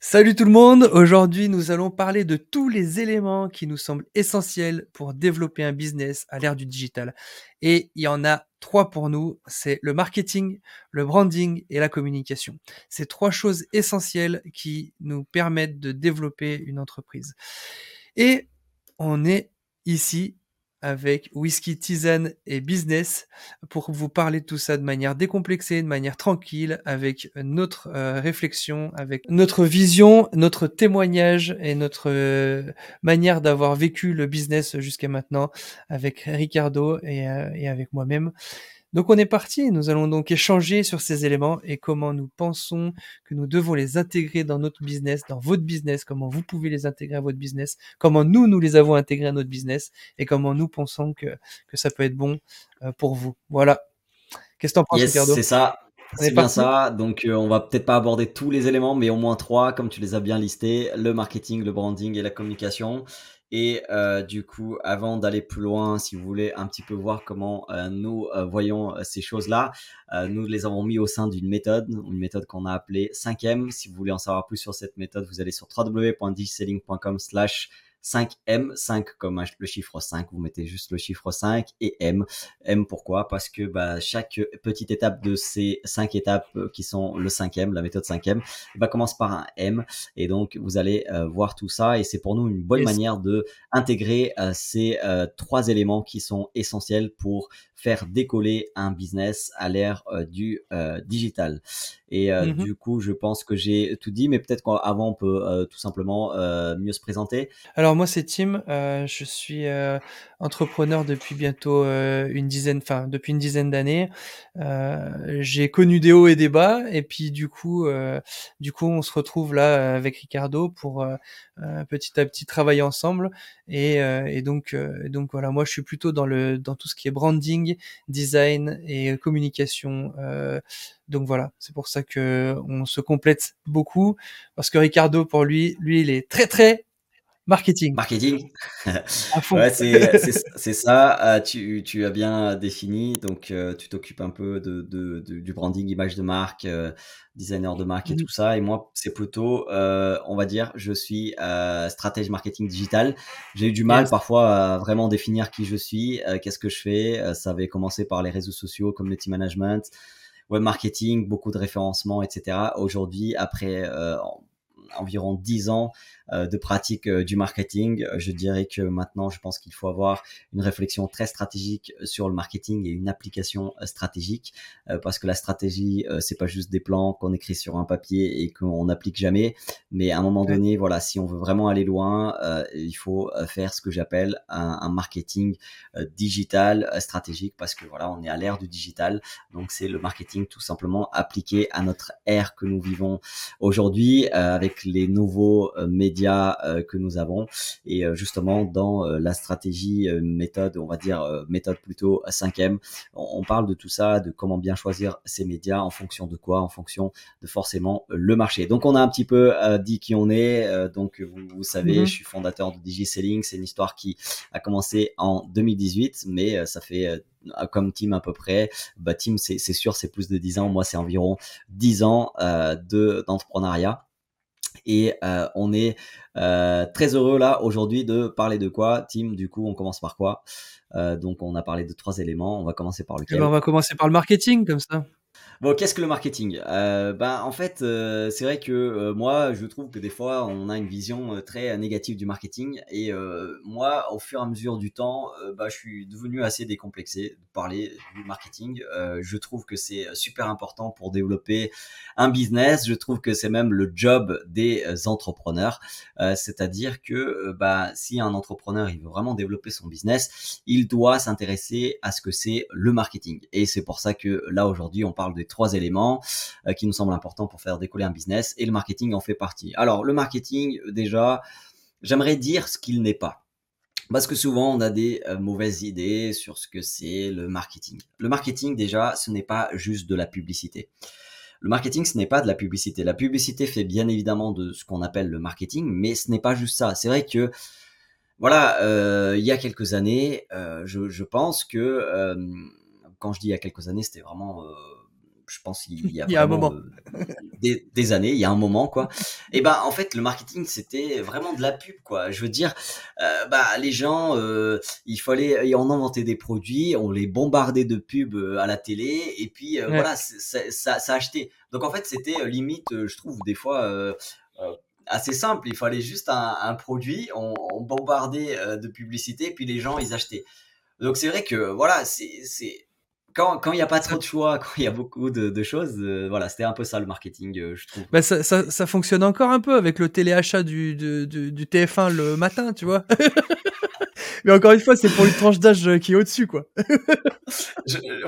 Salut tout le monde, aujourd'hui nous allons parler de tous les éléments qui nous semblent essentiels pour développer un business à l'ère du digital. Et il y en a trois pour nous, c'est le marketing, le branding et la communication. C'est trois choses essentielles qui nous permettent de développer une entreprise. Et on est ici avec Whisky Tisane et Business pour vous parler de tout ça de manière décomplexée, de manière tranquille, avec notre euh, réflexion, avec notre vision, notre témoignage et notre euh, manière d'avoir vécu le business jusqu'à maintenant avec Ricardo et, euh, et avec moi-même. Donc on est parti, nous allons donc échanger sur ces éléments et comment nous pensons que nous devons les intégrer dans notre business, dans votre business, comment vous pouvez les intégrer à votre business, comment nous, nous les avons intégrés à notre business et comment nous pensons que, que ça peut être bon euh, pour vous. Voilà. Qu'est-ce que t'en penses, yes, C'est ça. C'est bien ça. Donc, euh, on va peut-être pas aborder tous les éléments, mais au moins trois, comme tu les as bien listés le marketing, le branding et la communication. Et euh, du coup, avant d'aller plus loin, si vous voulez un petit peu voir comment euh, nous euh, voyons ces choses-là, nous les avons mis au sein d'une méthode, une méthode qu'on a appelée 5M. Si vous voulez en savoir plus sur cette méthode, vous allez sur www.digiselling.com slash 5M, 5 comme le chiffre 5, vous mettez juste le chiffre 5 et M. M pourquoi? Parce que bah, chaque petite étape de ces 5 étapes euh, qui sont le 5M, la méthode 5M, bah, commence par un M et donc vous allez euh, voir tout ça et c'est pour nous une bonne manière de intégrer euh, ces trois éléments qui sont essentiels pour faire décoller un business à l'ère du digital. Et mmh du coup, je pense que j'ai tout dit, mais peut-être qu'avant, on peut tout simplement mieux se présenter. Alors moi, c'est Tim. je suis entrepreneur depuis bientôt une dizaine, enfin depuis une dizaine d'années. j'ai connu des hauts et des bas, et puis du coup, du coup, on se retrouve là avec Ricardo pour petit à petit travailler ensemble. Et, et donc, donc voilà, moi, je suis plutôt dans le dans tout ce qui est branding, design et communication. donc voilà, c'est pour ça que on se complète beaucoup parce que Ricardo, pour lui, lui, il est très très Marketing. Marketing. ouais, c'est ça. Euh, tu, tu, as bien défini. Donc, euh, tu t'occupes un peu de, de, du branding, image de marque, euh, designer de marque et mmh. tout ça. Et moi, c'est plutôt, on va dire, je suis stratège marketing digital. J'ai eu du mal parfois à vraiment définir qui je suis, qu'est-ce que je fais. ça avait commencé par les réseaux sociaux, community management, web marketing, beaucoup de référencement, etc. Aujourd'hui, après environ 10 ans euh, de pratique euh, du marketing. Euh, je dirais que maintenant, je pense qu'il faut avoir une réflexion très stratégique sur le marketing et une application stratégique parce que la stratégie, c'est pas juste des plans qu'on écrit sur un papier et qu'on n'applique jamais. Mais à un moment donné, voilà, si on veut vraiment aller loin, il faut faire ce que j'appelle un, un, marketing digital stratégique parce que voilà, on est à l'ère du digital. Donc c'est le marketing tout simplement appliqué à notre ère que nous vivons aujourd'hui avec les nouveaux médias euh, que nous avons. Et euh, justement, dans euh, la stratégie méthode, on va dire méthode plutôt 5M, on, parle de tout ça, de comment bien choisir ces médias, en fonction de quoi, en fonction de forcément le marché. Donc, on a un petit peu dit qui on est. donc, vous, savez, mhm. je suis fondateur de DigiSelling. C'est une histoire qui a commencé en 2018, mais ça fait comme team à peu près. Bah, team, c'est sûr, c'est plus de 10 ans. Moi, c'est environ 10 ans de d'entrepreneuriat. Et euh, on est euh, très heureux là aujourd'hui de parler de quoi, Tim. Du coup, on commence par quoi? Euh, Donc, on a parlé de trois éléments. On va commencer par lequel eh ben, On va commencer par le marketing, comme ça. Bon, qu'est-ce que le marketing? Euh, Ben, en fait, euh, c'est vrai que euh, moi, je trouve que des fois, on a une vision euh, très négative du marketing. Et moi, au fur et à mesure du temps, bah, je suis devenu assez décomplexé de parler du marketing. je trouve que c'est super important pour développer un business. Je trouve que c'est même le job des entrepreneurs. C'est-à-dire que bah, si un entrepreneur il veut vraiment développer son business, il doit s'intéresser à ce que c'est le marketing. Et c'est pour ça que là, aujourd'hui, on parle des trois éléments euh, qui nous semblent importants pour faire décoller un business et le marketing en fait partie. Alors le marketing, déjà, j'aimerais dire ce qu'il n'est pas. Parce que souvent, on a des euh, mauvaises idées sur ce que c'est le marketing. Le marketing, déjà, ce n'est pas juste de la publicité. Le marketing, ce n'est pas de la publicité. La publicité fait bien évidemment de ce qu'on appelle le marketing, mais ce n'est pas juste ça. C'est vrai que, voilà, euh, il y a quelques années, je, pense que, quand je dis il y a quelques années, c'était vraiment je pense qu'il y a, il y a un moment. des, années, il y a un moment quoi. Et ben en fait le marketing c'était vraiment de la pub quoi. Je veux dire, bah les gens, il fallait, on inventait des produits, on les bombardait de pubs à la télé et puis voilà ça, ça, ça achetait. Donc en fait c'était limite, je trouve des fois assez simple. Il fallait juste un, produit, on, bombardait euh, de publicité, puis les gens, ils achetaient. Donc c'est vrai que voilà, c'est quand il n'y a pas trop de choix, quand il y a beaucoup de, choses, euh, voilà, c'était un peu ça le marketing, euh, je trouve. Bah, ça, ça, fonctionne encore un peu avec le téléachat du, du, du TF1 le matin, tu vois. Mais encore une fois, c'est pour une tranche d'âge euh, qui est au-dessus, quoi.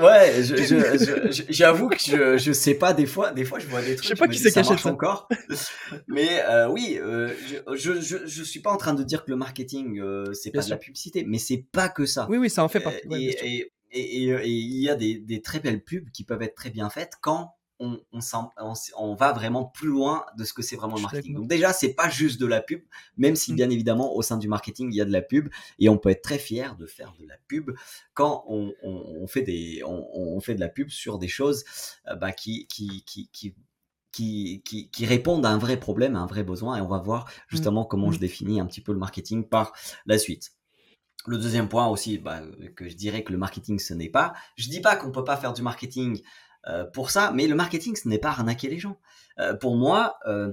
ouais, j'avoue que je, je sais pas, des fois, des fois, je vois des trucs. Je sais pas qui s'est caché ça. encore. mais euh, oui, euh, je, je, je, suis pas en train de dire que le marketing, euh, c'est pas de la publicité, mais c'est pas que ça. Oui, oui, ça en fait partie. et, et, il y a des, des très belles pubs qui peuvent être très bien faites quand on, on, va vraiment plus loin de ce que c'est vraiment le marketing. Donc déjà, c'est pas juste de la pub, même si mmh. bien évidemment au sein du marketing il y a de la pub et on peut être très fier de faire de la pub quand on, fait des, on, fait de la pub sur des choses euh, bah, qui, qui, qui, qui qui, répondent à un vrai problème, à un vrai besoin, et on va voir mmh. justement comment mmh. je définis un petit peu le marketing par la suite. Le deuxième point aussi, bah, que je dirais que le marketing ce n'est pas. Je dis pas qu'on peut pas faire du marketing euh, pour ça. Mais le marketing, ce n'est pas arnaquer les gens. Euh, pour moi, euh,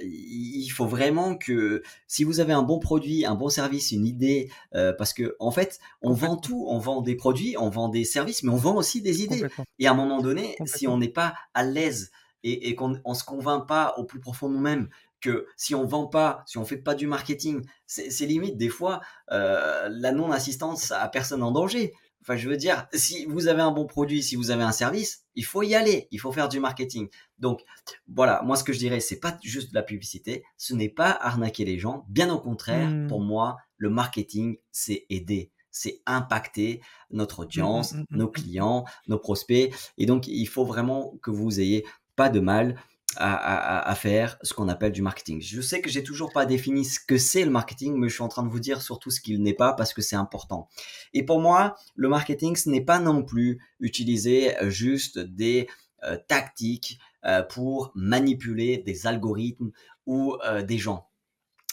il faut vraiment que si vous avez un bon produit, un bon service, une idée, parce que en fait, on vend tout, on vend des produits, on vend des services, mais on vend aussi des idées. Et à un moment donné, si on n'est pas à l'aise et, et qu'on ne se convainc pas au plus profond de nous-mêmes que si on vend pas, si on fait pas du marketing, c'est limite des fois la non-assistance à personne en danger. Enfin, je veux dire, si vous avez un bon produit, si vous avez un service, il faut y aller, il faut faire du marketing. Donc, voilà, moi, ce que je dirais, c'est pas juste de la publicité, ce n'est pas arnaquer les gens. Bien au contraire, mmh. pour moi, le marketing, c'est aider, c'est impacter notre mmh, audience, mmh, nos clients, nos prospects. Et donc, il faut vraiment que vous ayez pas de mal à, faire ce qu'on appelle du marketing. Je sais que j'ai toujours pas défini ce que c'est le marketing, mais je suis en train de vous dire surtout ce qu'il n'est pas parce que c'est important. Et pour moi, le marketing, ce n'est pas non plus utiliser euh, juste des euh, tactiques euh, pour manipuler des algorithmes ou des gens.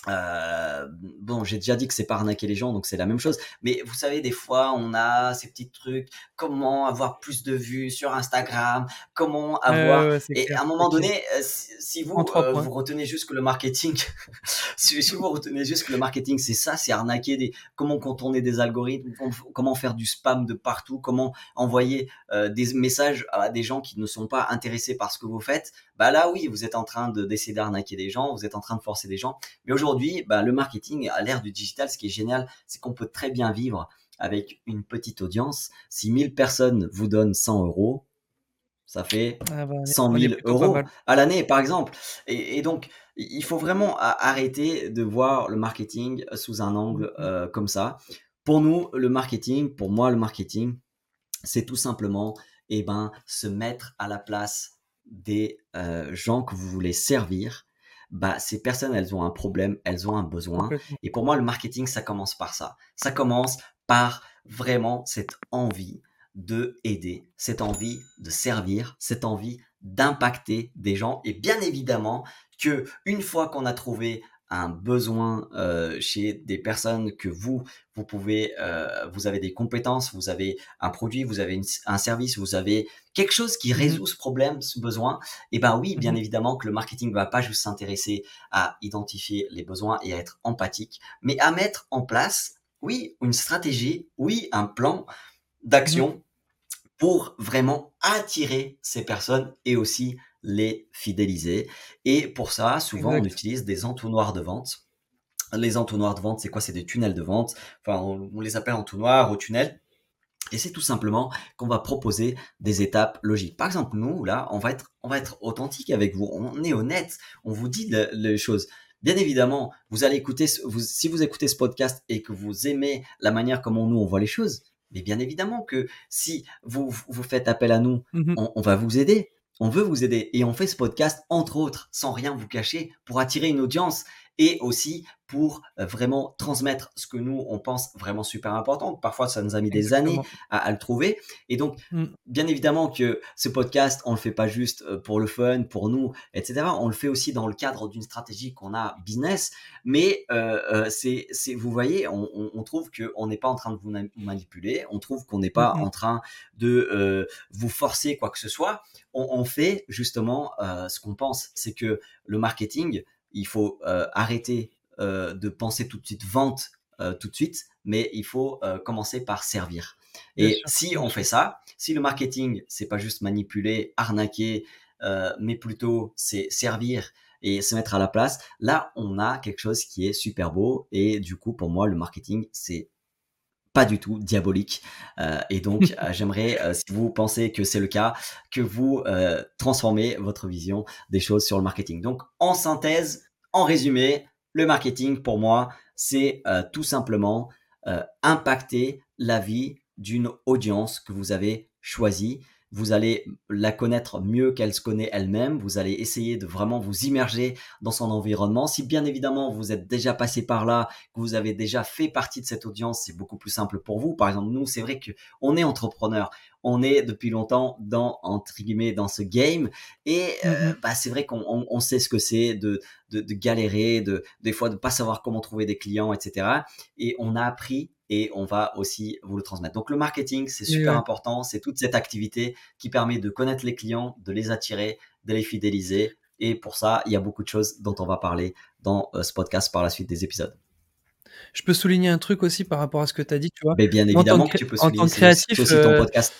Euh, bon, j'ai déjà dit que c'est pas arnaquer les gens, donc c'est la même chose. Mais vous savez, des fois, on a ces petits trucs. Comment avoir plus de vues sur Instagram? Comment avoir Et à un moment donné, euh, si, vous euh, vous retenez juste que le marketing, si, vous retenez juste que le marketing, c'est ça, c'est arnaquer des. Comment contourner des algorithmes Comment faire du spam de partout Comment envoyer des messages à des gens qui ne sont pas intéressés par ce que vous faites Bah là, oui, vous êtes en train de d'essayer d'arnaquer des gens, vous êtes en train de forcer des gens. Mais aujourd'hui aujourd'hui, bah, le marketing à l'ère du digital, ce qui est génial, c'est qu'on peut très bien vivre avec une petite audience. Si 1000 personnes vous donnent 100 euros, ça fait 100 000 ah bah, euros à l'année, par exemple. Et, donc, il faut vraiment arrêter de voir le marketing sous un angle mmh. Euh, comme ça. Pour nous, le marketing, pour moi, le marketing, c'est tout simplement eh ben, se mettre à la place des euh, gens que vous voulez servir bah, ces personnes, elles ont un problème, elles ont un besoin. Et pour moi, le marketing, ça commence par ça. Ça commence par vraiment cette envie de aider, cette envie de servir, cette envie d'impacter des gens. Et bien évidemment que une fois qu'on a trouvé un besoin euh, chez des personnes que vous, vous pouvez, euh, vous avez des compétences, vous avez un produit, vous avez un service, vous avez quelque chose qui mmh résout ce problème, ce besoin, et eh ben oui, bien mmh évidemment que le marketing va pas juste s'intéresser à identifier les besoins et à être empathique, mais à mettre en place, oui, une stratégie, oui, un plan d'action mmh pour vraiment attirer ces personnes et aussi les fidéliser. Et pour ça, souvent, on utilise des entonnoirs de vente. Les entonnoirs de vente, c'est quoi? C'est des tunnels de vente. Enfin, on, les appelle entonnoirs ou tunnels. Et c'est tout simplement qu'on va proposer des étapes logiques. Par exemple, nous, là, on va être, on va être authentique avec vous. On est honnête. On vous dit les choses. Bien évidemment, vous allez écouter, si vous écoutez ce podcast et que vous aimez la manière comment nous on voit les choses, mais bien évidemment que si vous, vous faites appel à nous, mmh on va vous aider on veut vous aider et on fait ce podcast entre autres sans rien vous cacher pour attirer une audience et aussi pour vraiment transmettre ce que nous, on pense vraiment super important. Parfois, ça nous a mis des années à, le trouver. Et donc, mmh. bien évidemment que ce podcast, on le fait pas juste pour le fun, pour nous, etc. On le fait aussi dans le cadre d'une stratégie qu'on a business. Mais euh, c'est, c'est, vous voyez, on, on trouve qu'on n'est pas en train de vous manipuler. On trouve qu'on n'est pas mmh en train de euh, vous forcer quoi que ce soit. On, on fait justement euh, ce qu'on pense, c'est que le marketing, il faut arrêter euh, de penser tout de suite vente euh, tout de suite, mais il faut euh, commencer par servir. Et si on fait ça, si le marketing, c'est pas juste manipuler, arnaquer, mais plutôt c'est servir et se mettre à la place, là, on a quelque chose qui est super beau. Et du coup, pour moi, le marketing, c'est pas du tout diabolique. et donc, j'aimerais, si vous pensez que c'est le cas, que vous transformez votre vision des choses sur le marketing. Donc, en synthèse, en résumé, le marketing, pour moi, c'est euh, tout simplement euh, impacter la vie d'une audience que vous avez choisie. Vous allez la connaître mieux qu'elle se connaît elle-même. Vous allez essayer de vraiment vous immerger dans son environnement. Si bien évidemment vous êtes déjà passé par là, que vous avez déjà fait partie de cette audience, c'est beaucoup plus simple pour vous. Par exemple, nous, c'est vrai que on est entrepreneur on est depuis longtemps dans entre guillemets dans ce game et euh, bah, c'est vrai qu'on on, sait ce que c'est de, de, de, galérer, de des fois de pas savoir comment trouver des clients, etc. Et on a appris et on va aussi vous le transmettre. Donc le marketing, c'est super important, c'est toute cette activité qui permet de connaître les clients, de les attirer, de les fidéliser. Et pour ça, il y a beaucoup de choses dont on va parler dans euh, ce podcast par la suite des épisodes. Je peux souligner un truc aussi par rapport à ce que tu as dit, tu vois. Mais bien évidemment que tu peux souligner. En tant que créatif, aussi ton euh, podcast.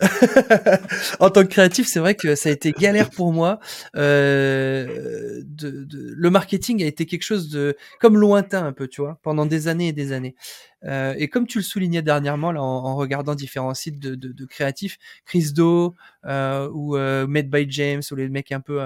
en tant que créatif, c'est vrai que ça a été galère pour moi. Euh, de, de, le marketing a été quelque chose de comme lointain un peu, tu vois, pendant des années et des années. Euh, et comme tu le soulignais dernièrement, là, en, regardant différents sites de, de, de créatifs, Chris Do euh, ou euh, Made by James ou les mecs un peu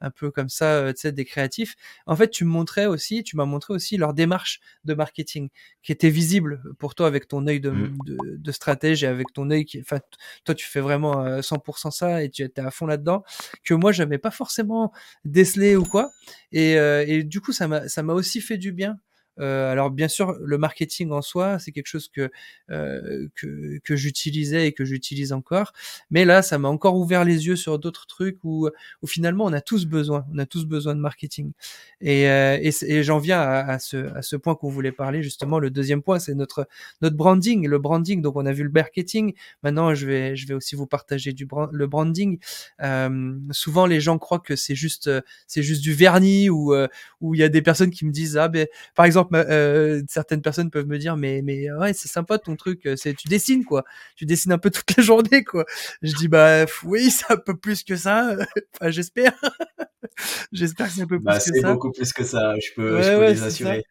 un peu comme ça, tu sais, des créatifs. En fait, tu montrais aussi, tu m'as montré aussi leur démarche de marketing qui était visible pour toi avec ton œil de, mmh. de, stratège et avec ton œil qui, enfin, toi, tu fais vraiment 100% ça et tu étais à fond là-dedans que moi, j'avais pas forcément décelé ou quoi. Et, et du coup, ça m'a ça m'a aussi fait du bien euh, alors bien sûr, le marketing en soi, c'est quelque chose que euh, que, que j'utilisais et que j'utilise encore. Mais là, ça m'a encore ouvert les yeux sur d'autres trucs où, où finalement, on a tous besoin, on a tous besoin de marketing. Et, euh, et, j'en viens à, à, ce, à ce point qu'on voulait parler justement. Le deuxième point, c'est notre notre branding. Le branding. Donc, on a vu le marketing. Maintenant, je vais je vais aussi vous partager du le branding. Euh, souvent, les gens croient que c'est juste c'est juste du vernis ou où il y a des personnes qui me disent ah ben par exemple euh, certaines personnes peuvent me dire, mais, mais ouais, c'est sympa ton truc, euh, c'est, tu dessines, quoi. Tu dessines un peu toute la journée, quoi. Je dis, bah, oui, c'est un peu plus que ça. enfin, j'espère. j'espère que c'est un peu plus bah, que ça. C'est beaucoup plus que ça, je peux, je peux les assurer.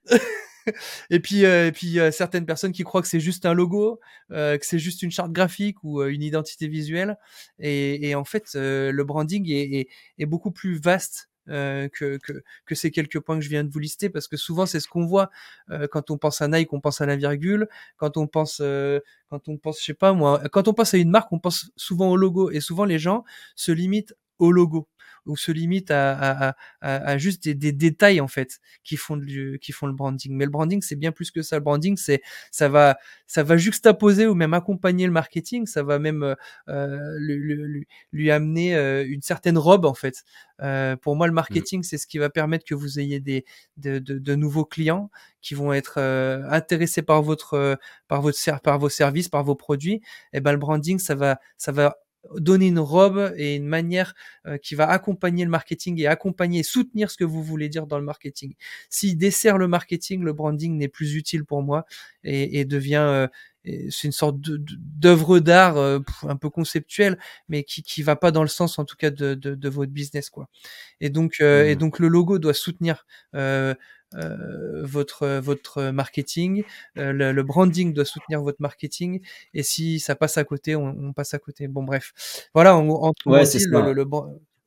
et puis, euh, et puis certaines personnes qui croient que c'est juste un logo, euh, que c'est juste une charte graphique ou une identité visuelle. Et, et en fait, le branding est, est, est, beaucoup plus vaste euh, que, que, que, ces quelques points que je viens de vous lister, parce que souvent c'est ce qu'on voit euh, quand on pense à Nike, on pense à la virgule, quand on pense, euh, quand on pense, je sais pas moi, quand on pense à une marque, on pense souvent au logo, et souvent les gens se limitent au logo ou se limite à, à, à, à juste des, des, détails en fait qui font le qui font le branding. Mais le branding c'est bien plus que ça. Le branding c'est ça va ça va juxtaposer ou même accompagner le marketing. Ça va même euh, euh lui, lui, lui, amener euh, une certaine robe en fait. Euh, pour moi le mmh. marketing c'est ce qui va permettre que vous ayez des de, de, de nouveaux clients qui vont être euh, intéressés par votre par votre par vos services par vos produits. Et eh ben le branding ça va ça va donner une robe et une manière euh, qui va accompagner le marketing et accompagner et soutenir ce que vous voulez dire dans le marketing. S'il dessert le marketing, le branding n'est plus utile pour moi et, et devient euh, c'est une sorte d'œuvre d'art euh, un peu conceptuelle, mais qui qui va pas dans le sens en tout cas de, de, de votre business quoi. Et donc et mmh. donc le logo doit soutenir euh, votre votre marketing, euh, le, branding doit soutenir votre marketing, et si ça passe à côté, on, on passe à côté. Bon bref, voilà. En, en ouais, c'est le, le,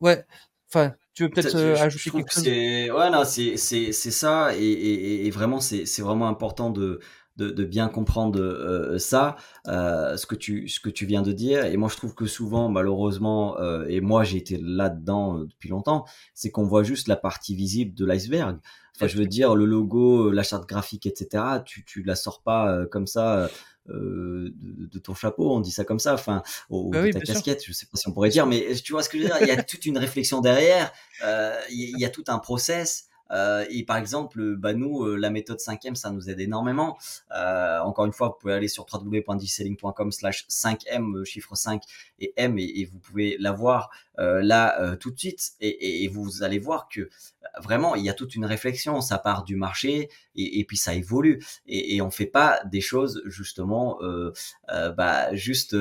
ouais. Enfin, tu veux peut-être euh, ajouter quelque chose? Ouais, non, c'est c'est c'est ça, et, et, et vraiment c'est c'est vraiment important de de, bien comprendre euh, ça, euh, ce, que tu, ce que tu viens de dire. Et moi, je trouve que souvent, malheureusement, euh, et moi j'ai été là-dedans depuis longtemps, c'est qu'on voit juste la partie visible de l'iceberg. Enfin, je veux dire, le logo, la charte graphique, etc., tu, tu la sors pas comme ça. Euh, de, ton chapeau, on dit ça comme ça, enfin, ou bah de ta casquette, je sais pas si on pourrait dire, mais tu vois ce que je veux dire, il y a toute une réflexion derrière, euh, il y, a tout un process, euh, et par exemple, bah nous, euh, la méthode 5M, ça nous aide énormément. Euh, encore une fois, vous pouvez aller sur www.digiselling.com slash 5M, chiffre 5 et M, et, vous pouvez l'avoir là tout de suite. Et, et, vous allez voir que vraiment, il y a toute une réflexion. Ça part du marché et, puis ça évolue. Et, on fait pas des choses justement, bah, juste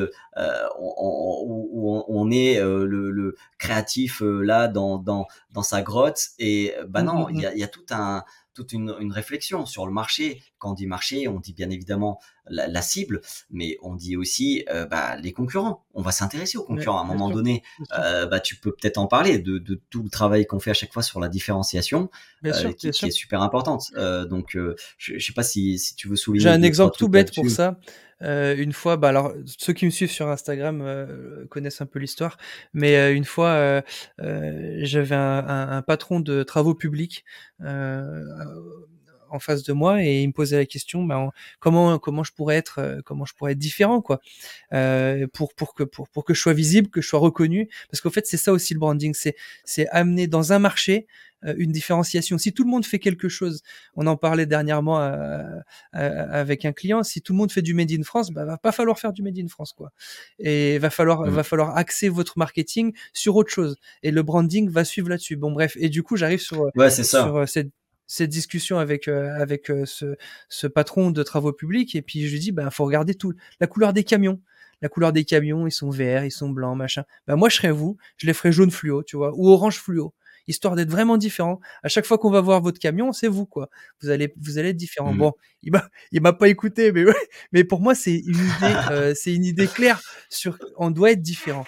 où on, est le, le, créatif là dans, dans, dans sa grotte. Et bah non, il y a, tout un toute une, une, réflexion sur le marché. Quand on dit marché, on dit bien évidemment la, la cible, mais on dit aussi euh, bah, les concurrents. On va s'intéresser aux concurrents. à un moment donné, euh, bah, tu peux peut-être en parler de, de, tout le travail qu'on fait à chaque fois sur la différenciation, euh, qui, qui est super importante. Donc, je, je sais pas si, si tu veux souligner. J'ai un exemple tout bête pour ça. Euh, une fois, bah alors ceux qui me suivent sur Instagram euh, connaissent un peu l'histoire, mais euh, une fois j'avais un, un, un, patron de travaux publics en face de moi et il me posait la question bah, comment comment je pourrais être comment je pourrais être différent quoi pour pour que pour pour que je sois visible que je sois reconnu parce qu'en fait c'est ça aussi le branding c'est c'est amener dans un marché euh, une différenciation. Si tout le monde fait quelque chose, on en parlait dernièrement euh, euh, avec un client, si tout le monde fait du made in France, bah, va pas falloir faire du made in France quoi. Et va falloir mmh. va falloir axer votre marketing sur autre chose et le branding va suivre là-dessus. Bon bref, et du coup, j'arrive sur ouais, sur cette cette discussion avec avec ce, ce patron de travaux publics et puis je lui dis bah faut regarder tout la couleur des camions la couleur des camions ils sont verts ils sont blancs machin bah moi je serais vous je les ferais jaune fluo tu vois ou orange fluo histoire d'être vraiment différent. À chaque fois qu'on va voir votre camion, c'est vous quoi. Vous allez vous allez être différent. Mmh. Bon, il m'a il m'a pas écouté, mais mais pour moi c'est une idée euh, c'est une idée claire sur on doit être différent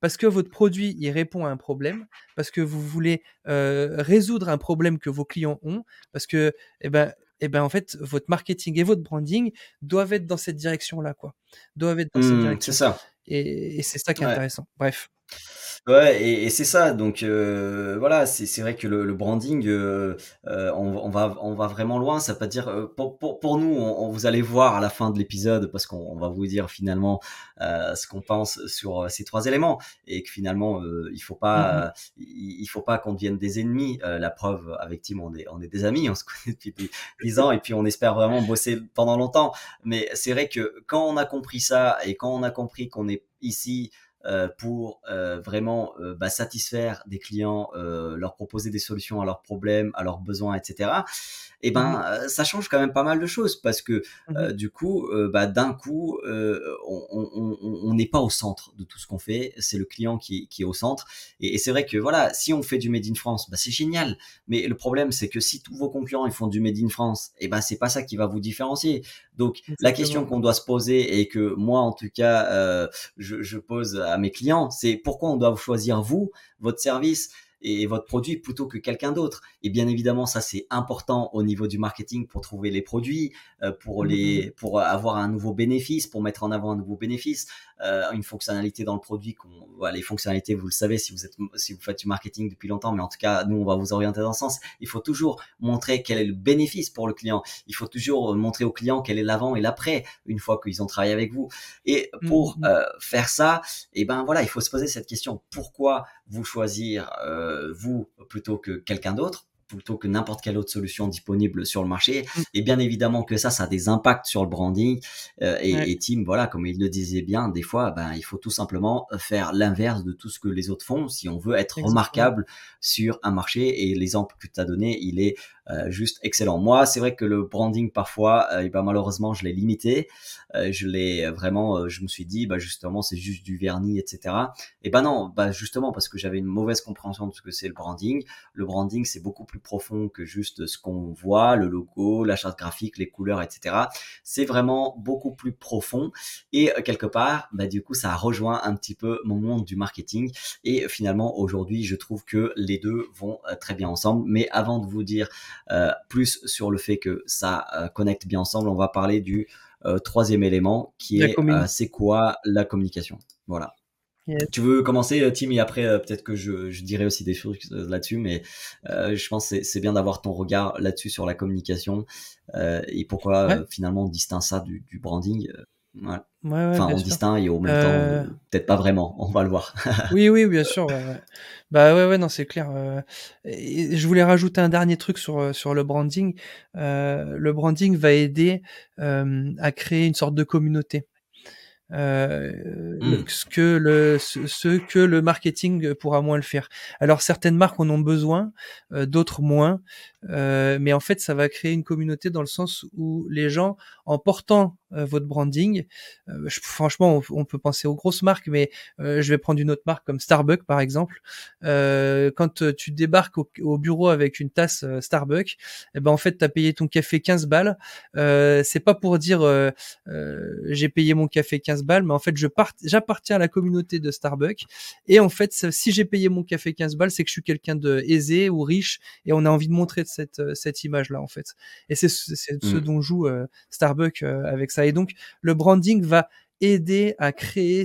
parce que votre produit il répond à un problème, parce que vous voulez euh, résoudre un problème que vos clients ont, parce que eh ben eh ben en fait votre marketing et votre branding doivent être dans cette direction là quoi, doivent être dans cette mmh, direction. C'est ça. Et, et c'est ça qui est intéressant. Bref. Ouais, et, et c'est ça. Donc euh, voilà, c'est c'est vrai que le, le branding, euh, euh, on, on, va on va vraiment loin. Ça veut pas dire euh, pour, pour, pour nous, on, vous allez voir à la fin de l'épisode parce qu'on va vous dire finalement euh, ce qu'on pense sur euh, ces trois éléments et que finalement il faut pas mmh il, faut pas qu'on devienne des ennemis. la preuve avec Tim, on est on est des amis, on se connaît depuis dix ans et puis on espère vraiment bosser pendant longtemps. Mais c'est vrai que quand on a compris ça et quand on a compris qu'on est ici pour euh, vraiment euh, bah, satisfaire des clients, leur proposer des solutions à leurs problèmes, à leurs besoins, etc. Et eh ben, mmh ça change quand même pas mal de choses parce que mmh du coup, bah, d'un coup, on n'est pas au centre de tout ce qu'on fait. C'est le client qui, qui, est au centre. Et, et c'est vrai que voilà, si on fait du made in France, bah, c'est génial. Mais le problème, c'est que si tous vos concurrents ils font du made in France, et eh ben c'est pas ça qui va vous différencier. Donc la question qu'on doit se poser et que moi en tout cas je, je pose à mes clients, c'est pourquoi on doit choisir vous, votre service? Et votre produit plutôt que quelqu'un d'autre. Et bien évidemment, ça c'est important au niveau du marketing pour trouver les produits, euh, pour mmh les, pour avoir un nouveau bénéfice, pour mettre en avant un nouveau bénéfice, euh, une fonctionnalité dans le produit. Voilà, les fonctionnalités, vous le savez si vous êtes, si vous faites du marketing depuis longtemps, mais en tout cas, nous on va vous orienter dans ce sens. Il faut toujours montrer quel est le bénéfice pour le client. Il faut toujours montrer au client quel est l'avant et l'après une fois qu'ils ont travaillé avec vous. Et pour euh, faire ça, et eh ben voilà, il faut se poser cette question pourquoi vous choisir euh, vous plutôt que quelqu'un d'autre plutôt que n'importe quelle autre solution disponible sur le marché. Mm. Et bien évidemment que ça, ça a des impacts sur le branding. Euh, et, et, Tim, voilà, comme il le disait bien, des fois, ben, il faut tout simplement faire l'inverse de tout ce que les autres font si on veut être remarquable sur un marché. Et l'exemple que tu as donné, il est euh, juste excellent. Moi, c'est vrai que le branding parfois, euh, ben, malheureusement, je l'ai limité. Euh, je l'ai vraiment, je me suis dit, bah justement, c'est juste du vernis, etc. Et ben non, bah justement parce que j'avais une mauvaise compréhension de ce que c'est le branding. Le branding, c'est beaucoup plus profond que juste ce qu'on voit, le logo, la charte graphique, les couleurs, etc. C'est vraiment beaucoup plus profond. Et quelque part, bah du coup, ça rejoint un petit peu mon monde du marketing. Et finalement, aujourd'hui, je trouve que les deux vont très bien ensemble. Mais avant de vous dire plus sur le fait que ça connecte bien ensemble, on va parler du troisième élément qui est c'est quoi la communication? Voilà. Tu veux commencer, euh, Tim, et après, euh, peut-être que je, je, dirai aussi des choses euh, là-dessus, mais je pense que c'est bien d'avoir ton regard là-dessus sur la communication et pourquoi finalement on distingue ça du, du branding. Ouais. enfin, on distingue et au même temps, peut-être pas vraiment, on va le voir. oui, oui, bien sûr. Bah ouais, ouais, non, c'est clair. Et je voulais rajouter un dernier truc sur, sur le branding. le branding va aider à créer une sorte de communauté euh, mmh. ce que le ce, que le marketing pourra moins le faire. Alors certaines marques en ont besoin, euh, d'autres moins, euh, mais en fait ça va créer une communauté dans le sens où les gens en portant euh, votre branding, euh, franchement on, peut penser aux grosses marques, mais je vais prendre une autre marque comme Starbucks par exemple. quand tu débarques au, bureau avec une tasse Starbucks, eh ben en fait tu as payé ton café 15 balles. c'est pas pour dire j'ai payé mon café 15 balles, mais en fait, je j'appartiens à la communauté de Starbucks. Et en fait, si j'ai payé mon café 15 balles, c'est que je suis quelqu'un de aisé ou riche et on a envie de montrer cette, euh, cette image-là, en fait. Et c'est ce mmh. dont joue euh, Starbucks euh, avec ça. Et donc, le branding va aider à créer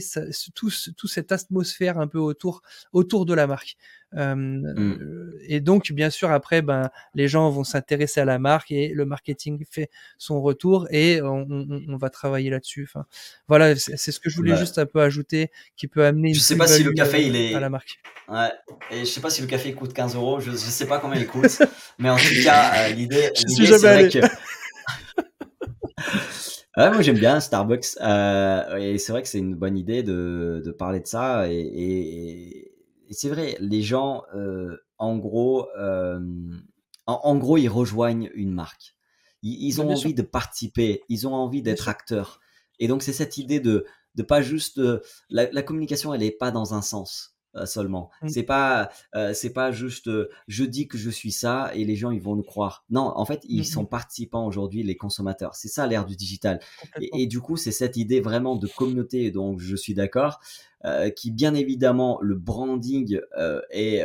tout, tout, cette atmosphère un peu autour, autour de la marque. Mmh. Et donc, bien sûr, après, ben, les gens vont s'intéresser à la marque et le marketing fait son retour et on, on, va travailler là-dessus. Enfin, voilà, c'est ce que je voulais bah juste un peu ajouter qui peut amener. Je sais pas si le café il est à la marque. Ouais. Et je sais pas si le café coûte 15 euros. Je, je sais pas combien il coûte, mais en tout cas, euh, l'idée, c'est vrai que. Ouais, moi j'aime bien Starbucks euh, et c'est vrai que c'est une bonne idée de, de parler de ça et, et, et c'est vrai, les gens, euh, en gros, euh, en, gros, ils rejoignent une marque. Ils, ont envie de participer, ils ont envie d'être acteurs. Et donc, c'est cette idée de, de pas juste. Euh, la, la, communication, elle n'est pas dans un sens. Euh, seulement. Mmh. C'est pas euh, c'est pas juste euh, je dis que je suis ça et les gens ils vont nous croire. Non, en fait, ils mmh sont participants aujourd'hui les consommateurs. C'est ça l'ère du digital. Et, du coup, c'est cette idée vraiment de communauté donc je suis d'accord qui bien évidemment le branding et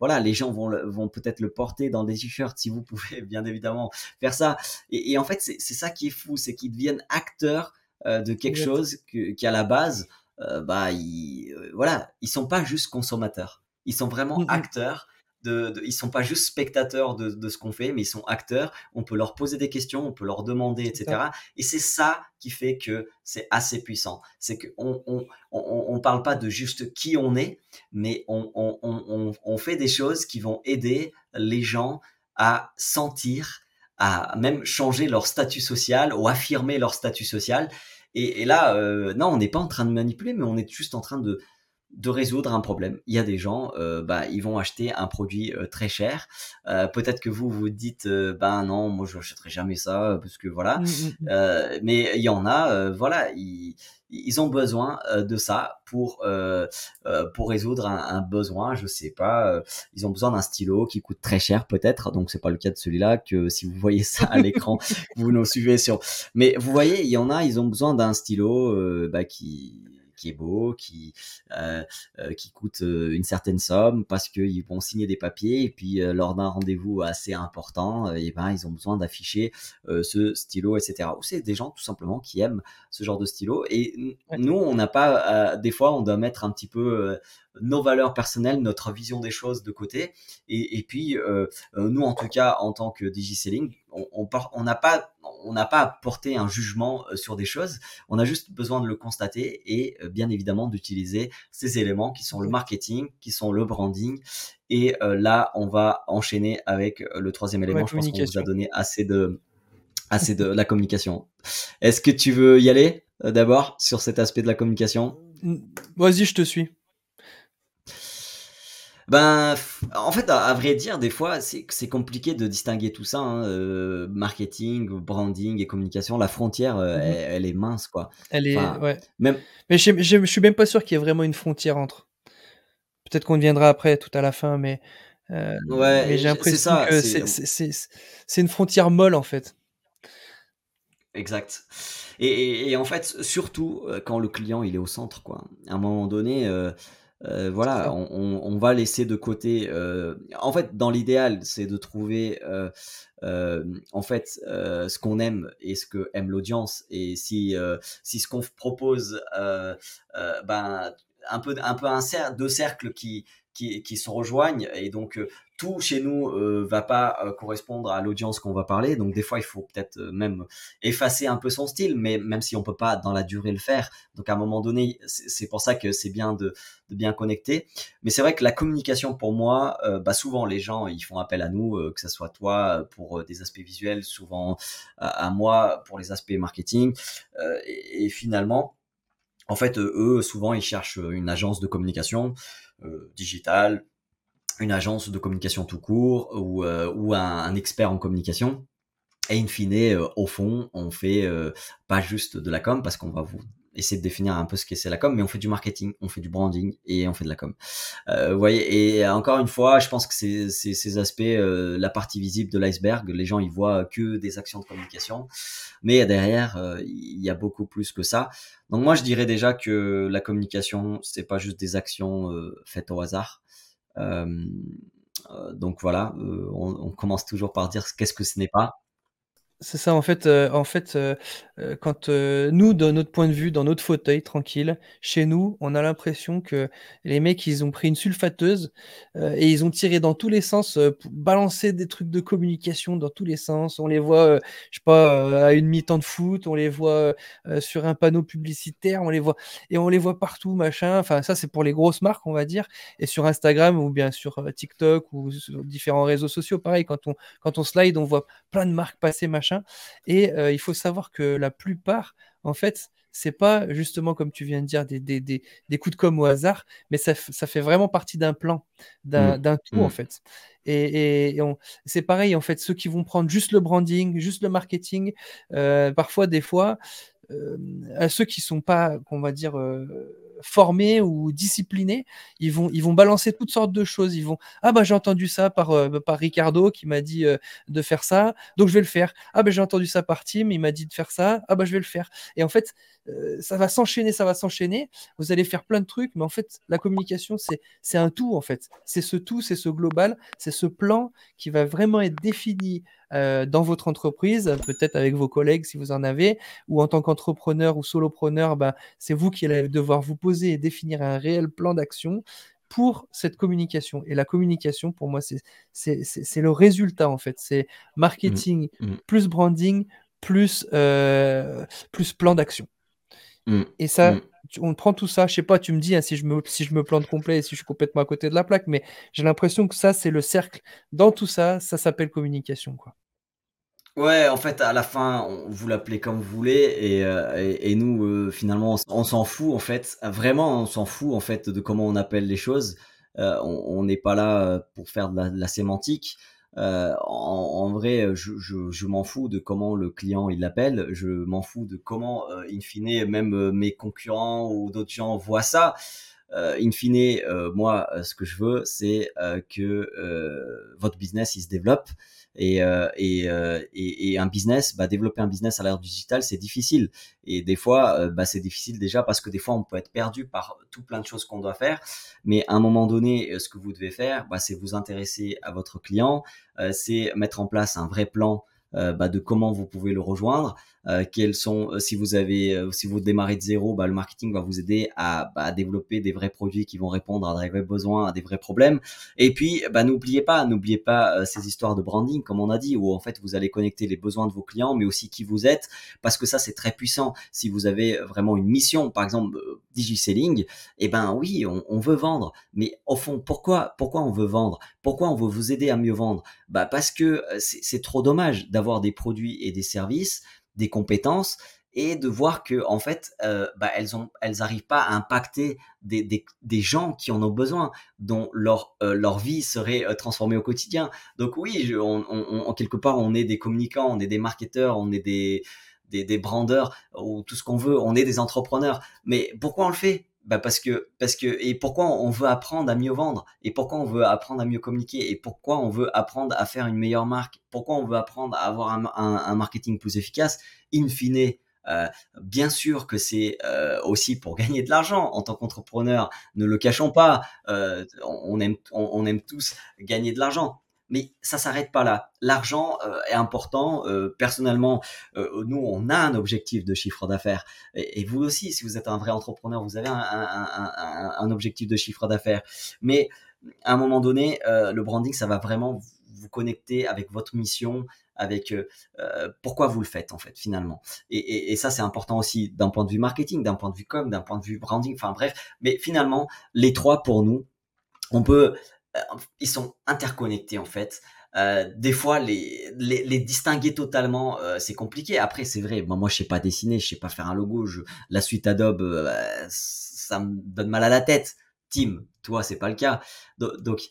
voilà, les gens vont vont peut-être le porter dans des t-shirts si vous pouvez bien évidemment faire ça. Et, et en fait, c'est ça qui est fou, c'est qu'ils deviennent acteurs de quelque chose qui à la base euh, bah, ils, euh, voilà, ils sont pas juste consommateurs. Ils sont vraiment mmh acteurs. De, de, ils sont pas juste spectateurs de, de ce qu'on fait, mais ils sont acteurs. On peut leur poser des questions, on peut leur demander, etc. Et c'est ça qui fait que c'est assez puissant. C'est qu'on on, on, on, parle pas de juste qui on est, mais on, on, on fait des choses qui vont aider les gens à sentir, à même changer leur statut social ou affirmer leur statut social. Et, là, euh, non, on n'est pas en train de manipuler, mais on est juste en train de, de résoudre un problème. Il y a des gens, euh, bah, ils vont acheter un produit euh, très cher. Peut-être que vous vous dites, ben non, moi je n'achèterai jamais ça parce que voilà. Mmh, mmh, mmh. mais il y en a, voilà, ils, ils ont besoin euh, de ça pour euh, euh, pour résoudre un, besoin. Je sais pas. ils ont besoin d'un stylo qui coûte très cher peut-être. Donc c'est pas le cas de celui-là. Que si vous voyez ça à l'écran, vous nous suivez sur. Mais vous voyez, il y en a. Ils ont besoin d'un stylo bah, qui qui est beau, qui, euh, euh, qui coûte euh, une certaine somme parce qu'ils vont signer des papiers et puis lors d'un rendez-vous assez important, et ben, ils ont besoin d'afficher ce stylo, etc. Ou c'est des gens tout simplement qui aiment ce genre de stylo. Et nous, on n'a pas, des fois, on doit mettre un petit peu nos valeurs personnelles, notre vision des choses de côté. Et, et puis, euh, nous, en tout cas, en tant que DigiSelling, on n'a pas on n'a pas porté un jugement euh, sur des choses, on a juste besoin de le constater et euh, bien évidemment d'utiliser ces éléments qui sont le marketing, qui sont le branding. Et là, on va enchaîner avec le troisième élément. Je pense qu'on vous a donné assez de, assez de la communication. Est-ce que tu veux y aller d'abord sur cet aspect de la communication? Vas-y, je te suis. Ben, en fait, à, vrai dire, des fois, c'est compliqué de distinguer tout ça, hein, euh, marketing, branding et communication. La frontière, euh, mmh elle, est mince, quoi. Elle est, ouais. Même... Mais je, je, suis même pas sûr qu'il y ait vraiment une frontière entre. Peut-être qu'on viendra après, tout à la fin, mais. Euh, ouais, j'ai l'impression que c'est une frontière molle, en fait. Exact. Et, et, en fait, surtout quand le client il est au centre, quoi. À un moment donné, Euh, voilà, on, va laisser de côté. Euh, en fait, dans l'idéal, c'est de trouver euh, en fait ce qu'on aime et ce que aime l'audience. Et si si ce qu'on propose, ben un peu un peu un cercle, deux cercles qui qui, se rejoignent et donc tout chez nous euh, va pas euh, correspondre à l'audience qu'on va parler. Donc des fois, il faut peut-être euh, même effacer un peu son style, mais même si on peut pas dans la durée le faire. Donc à un moment donné, c'est pour ça que c'est bien de, bien connecter. Mais c'est vrai que la communication pour moi, euh, bah souvent les gens ils font appel à nous, que ce soit toi pour des aspects visuels, souvent à, moi pour les aspects marketing. Et, et, finalement, en fait, eux souvent ils cherchent une agence de communication digitale une agence de communication tout court ou, euh, ou un, expert en communication. Et in fine, euh, au fond, on fait euh, pas juste de la com parce qu'on va vous essayer de définir un peu ce que c'est la com, mais on fait du marketing, on fait du branding et on fait de la com. vous voyez, et encore une fois, je pense que c'est ces aspects, la partie visible de l'iceberg. Les gens ils voient que des actions de communication, mais derrière, il y a beaucoup plus que ça. Donc moi, je dirais déjà que la communication, c'est pas juste des actions faites au hasard euh, euh, donc voilà, euh, on, commence toujours par dire qu'est-ce que ce n'est pas. C'est ça, en fait, en fait, quand nous, de notre point de vue, dans notre fauteuil, tranquille, chez nous, on a l'impression que les mecs, ils ont pris une sulfateuse et ils ont tiré dans tous les sens pour balancer des trucs de communication dans tous les sens. On les voit, je sais pas, à une mi-temps de foot, on les voit sur un panneau publicitaire, on les voit et on les voit partout, machin. Enfin, ça, c'est pour les grosses marques, on va dire. Et sur Instagram ou bien sur TikTok ou sur différents réseaux sociaux, pareil, quand on quand on slide, on voit plein de marques passer, machin. Et euh, il faut savoir que la plupart, en fait, c'est pas justement comme tu viens de dire des, des, des, des coups de com au hasard, mais ça, ça fait vraiment partie d'un plan, d'un mmh. tout en mmh. fait. Et, et, c'est pareil en fait, ceux qui vont prendre juste le branding, juste le marketing, euh, parfois des fois, euh, à ceux qui sont pas, qu'on va dire formés ou disciplinés, ils vont, ils vont balancer toutes sortes de choses. Ils vont ah bah j'ai entendu ça par, euh, par Ricardo qui m'a dit euh, de faire ça, donc je vais le faire. Ah bah j'ai entendu ça par Tim, il m'a dit de faire ça, ah bah je vais le faire. Et en fait, ça va s'enchaîner, ça va s'enchaîner. Vous allez faire plein de trucs, mais en fait, la communication c'est un tout en fait. C'est ce tout, c'est ce global, c'est ce plan qui va vraiment être défini euh, dans votre entreprise, peut-être avec vos collègues si vous en avez, ou en tant qu'entrepreneur ou solopreneur, ben, c'est vous qui allez devoir vous poser et définir un réel plan d'action pour cette communication. Et la communication, pour moi, c'est le résultat, en fait. C'est marketing mmh, mmh. plus branding plus, euh, plus plan d'action. Mmh, et ça, on prend tout ça, je sais pas, tu me dis hein, si, je me, si je me plante complet et si je suis complètement à côté de la plaque, mais j'ai l'impression que ça, c'est le cercle. Dans tout ça, ça s'appelle communication. Quoi. Ouais, en fait, à la fin, vous l'appelez comme vous voulez, et, euh, et, nous, euh, finalement, on s'en fout, en fait. Vraiment, on s'en fout, en fait, de comment on appelle les choses. Euh, on n'est pas là pour faire de la, sémantique. En, en, vrai, je, je, je m'en fous de comment le client il l'appelle. Je m'en fous de comment, in fine, même mes concurrents ou d'autres gens voient ça. in fine, moi, ce que je veux, c'est que votre business il se développe. Et, euh, euh, et, et, un business, bah, développer un business à l'ère digitale, c'est difficile. Et des fois, euh, bah, c'est difficile déjà parce que des fois, on peut être perdu par tout plein de choses qu'on doit faire. Mais à un moment donné, ce que vous devez faire, bah, c'est vous intéresser à votre client, c'est mettre en place un vrai plan de comment vous pouvez le rejoindre. Euh, quels sont, euh, si vous avez, si vous démarrez de zéro, bah, le marketing va vous aider à, bah, développer des vrais produits qui vont répondre à des vrais besoins, à des vrais problèmes. Et puis, bah, n'oubliez pas, n'oubliez pas ces histoires de branding, comme on a dit, où en fait vous allez connecter les besoins de vos clients, mais aussi qui vous êtes, parce que ça c'est très puissant. Si vous avez vraiment une mission, par exemple digiselling, eh ben oui, on, on veut vendre, mais au fond, pourquoi, pourquoi on veut vendre? Pourquoi on veut vous aider à mieux vendre? Bah parce que c'est trop dommage d'avoir des produits et des services, des compétences et de voir que en fait euh, bah, elles ont elles arrivent pas à impacter des, des, des gens qui en ont besoin dont leur euh, leur vie serait euh, transformée au quotidien. Donc oui je, on, quelque part on est des communicants on est des marketeurs on est des des, des brandeurs ou tout ce qu'on veut on est des entrepreneurs. Mais pourquoi on le fait? Bah parce que parce que et pourquoi on veut apprendre à mieux vendre? Et pourquoi on veut apprendre à mieux communiquer? Et pourquoi on veut apprendre à faire une meilleure marque? Pourquoi on veut apprendre à avoir un, marketing plus efficace? In fine bien sûr que c'est aussi pour gagner de l'argent en tant qu'entrepreneur. Ne le cachons pas. aime, on, aime tous gagner de l'argent. Mais ça s'arrête pas là. L'argent est important. personnellement, nous, on a un objectif de chiffre d'affaires. Et, vous aussi, si vous êtes un vrai entrepreneur, vous avez un, objectif de chiffre d'affaires. Mais à un moment donné, le branding, ça va vraiment vous connecter avec votre mission, avec euh, euh, pourquoi vous le faites en fait finalement. Et, ça c'est important aussi d'un point de vue marketing, d'un point de vue com, d'un point de vue branding, enfin bref. Mais finalement les trois pour nous, on peut, euh, ils sont interconnectés en fait. des fois, les, les, distinguer totalement, c'est compliqué. Après, c'est vrai, moi, moi, je sais pas dessiner, je sais pas faire un logo. Je, la suite Adobe, ça me donne mal à la tête. Tim, toi, c'est pas le cas. donc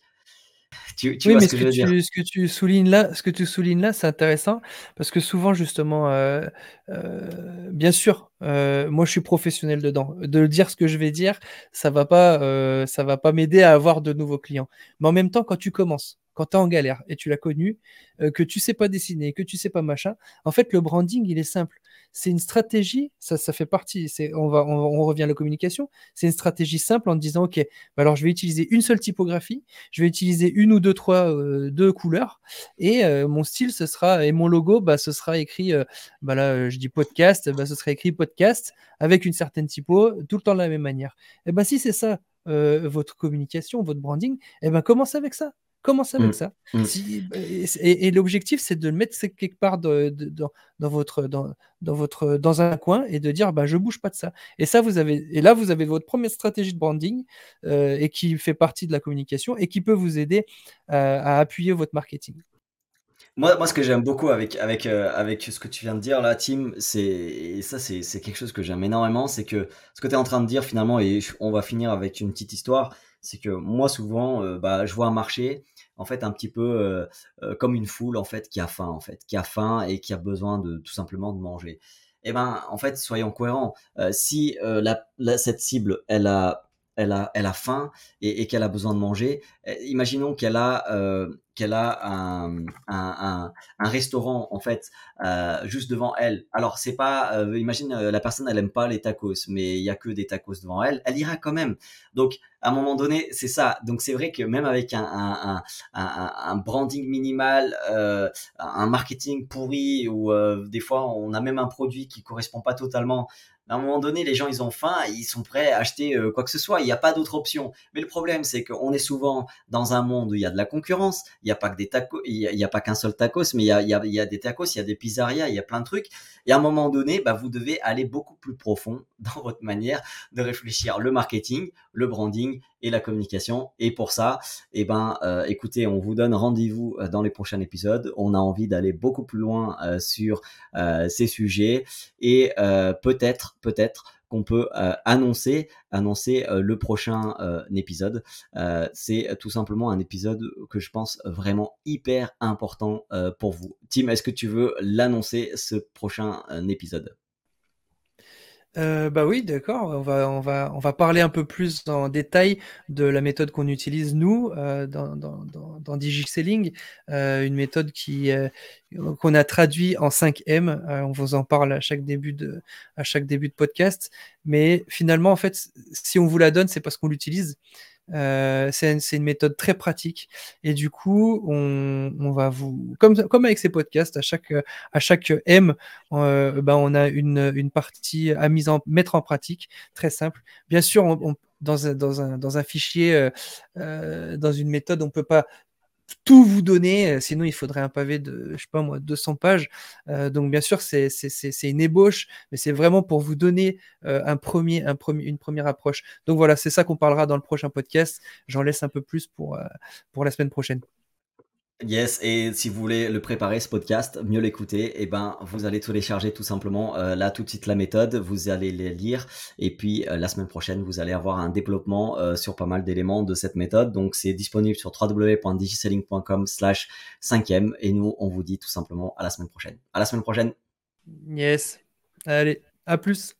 tu, oui, mais ce, que, tu, ce que tu soulignes là, ce que tu soulignes là, c'est intéressant parce que souvent justement, euh, euh, bien sûr, euh, moi je suis professionnel dedans. De dire ce que je vais dire, ça va pas, ça va pas m'aider à avoir de nouveaux clients. Mais en même temps, quand tu commences, quand tu es en galère et tu l'as connu, que tu sais pas dessiner, que tu sais pas machin, en fait le branding il est simple c'est une stratégie, ça, ça fait partie, on, va, on, revient à la communication, c'est une stratégie simple en disant, OK, bah alors je vais utiliser une seule typographie, je vais utiliser une ou deux, trois, euh, deux couleurs, et euh, mon style, ce sera, et mon logo, bah, ce sera écrit, euh, bah je dis podcast, bah, ce sera écrit podcast, avec une certaine typo, tout le temps de la même manière. Et ben si c'est ça, votre communication, votre branding, et ben commence avec ça. Commence avec mmh. ça? Mmh. et, l'objectif, c'est de le mettre quelque part dans, votre, dans, votre, dans un coin et de dire bah, je bouge pas de ça. Et, ça, vous avez, et là, vous avez votre première stratégie de branding euh, et qui fait partie de la communication et qui peut vous aider euh, à appuyer votre marketing. Moi, moi, ce que j'aime beaucoup avec, avec, euh, avec ce que tu viens de dire là, Tim, c'est ça, c'est quelque chose que j'aime énormément, c'est que ce que tu es en train de dire finalement, et on va finir avec une petite histoire, c'est que moi souvent, euh, bah, je vois un marché en fait un petit peu euh, euh, comme une foule en fait qui a faim en fait, qui a faim et qui a besoin de tout simplement de manger. Eh ben en fait, soyons cohérents. si la, cette cible, elle a elle a, elle a faim et, qu'elle a besoin de manger. Imaginons qu'elle a, qu'elle a un, un, restaurant en fait euh, juste devant elle. Alors c'est pas, euh, imagine euh, la personne elle aime pas les tacos, mais il y a que des tacos devant elle, elle ira quand même. Donc à un moment donné c'est ça. Donc c'est vrai que même avec un, un, branding minimal, un marketing pourri ou des fois on a même un produit qui correspond pas totalement à un moment donné, les gens, ils ont faim, ils sont prêts à acheter quoi que ce soit. Il n'y a pas d'autre option. Mais le problème, c'est qu'on est souvent dans un monde où il y a de la concurrence. Il n'y a pas que des tacos, il y a, pas qu'un seul tacos, mais il y a, il y a, des tacos, il y a des pizzerias, il y a plein de trucs. Et à un moment donné, bah, vous devez aller beaucoup plus profond dans votre manière de réfléchir le marketing, le branding et la communication. Et pour ça, eh ben, euh, écoutez, on vous donne rendez-vous euh, dans les prochains épisodes. On a envie d'aller beaucoup plus loin euh, sur ces sujets et peut-être, peut-être qu'on peut euh, annoncer, annoncer euh, le prochain euh, épisode. c'est tout simplement un épisode que je pense vraiment hyper important pour vous. Tim, est-ce que tu veux l'annoncer ce prochain épisode? Euh, bah oui, d'accord. On va, on va, on va parler un peu plus en détail de la méthode qu'on utilise nous euh, dans, dans, dans, DigiSelling, euh, une méthode qui qu'on a traduit en 5M. Euh, on vous en parle à chaque début de, à chaque début de podcast. Mais finalement, en fait, si on vous la donne, c'est parce qu'on l'utilise. Euh, c'est une, méthode très pratique et du coup, on, va vous, comme, avec ces podcasts, à chaque, M, euh, ben on a une, partie à mise en, mettre en pratique, très simple. Bien sûr, dans, un, fichier, euh, dans une méthode, on peut pas tout vous donner, euh, sinon il faudrait un pavé de, je sais pas moi, 200 pages. Euh, donc bien sûr, c'est une ébauche, mais c'est vraiment pour vous donner euh, un premier, un premier, une première approche. Donc voilà, c'est ça qu'on parlera dans le prochain podcast. J'en laisse un peu plus pour, pour la semaine prochaine. Yes, et si vous voulez le préparer, ce podcast, mieux l'écouter, et eh ben, vous allez télécharger tout simplement euh, là tout de suite la méthode, vous allez les lire, et puis euh, la semaine prochaine, vous allez avoir un développement euh, sur pas mal d'éléments de cette méthode. Donc c'est disponible sur www.digiselling.com slash 5e, et nous, on vous dit tout simplement à la semaine prochaine. À la semaine prochaine. Yes, allez, à plus.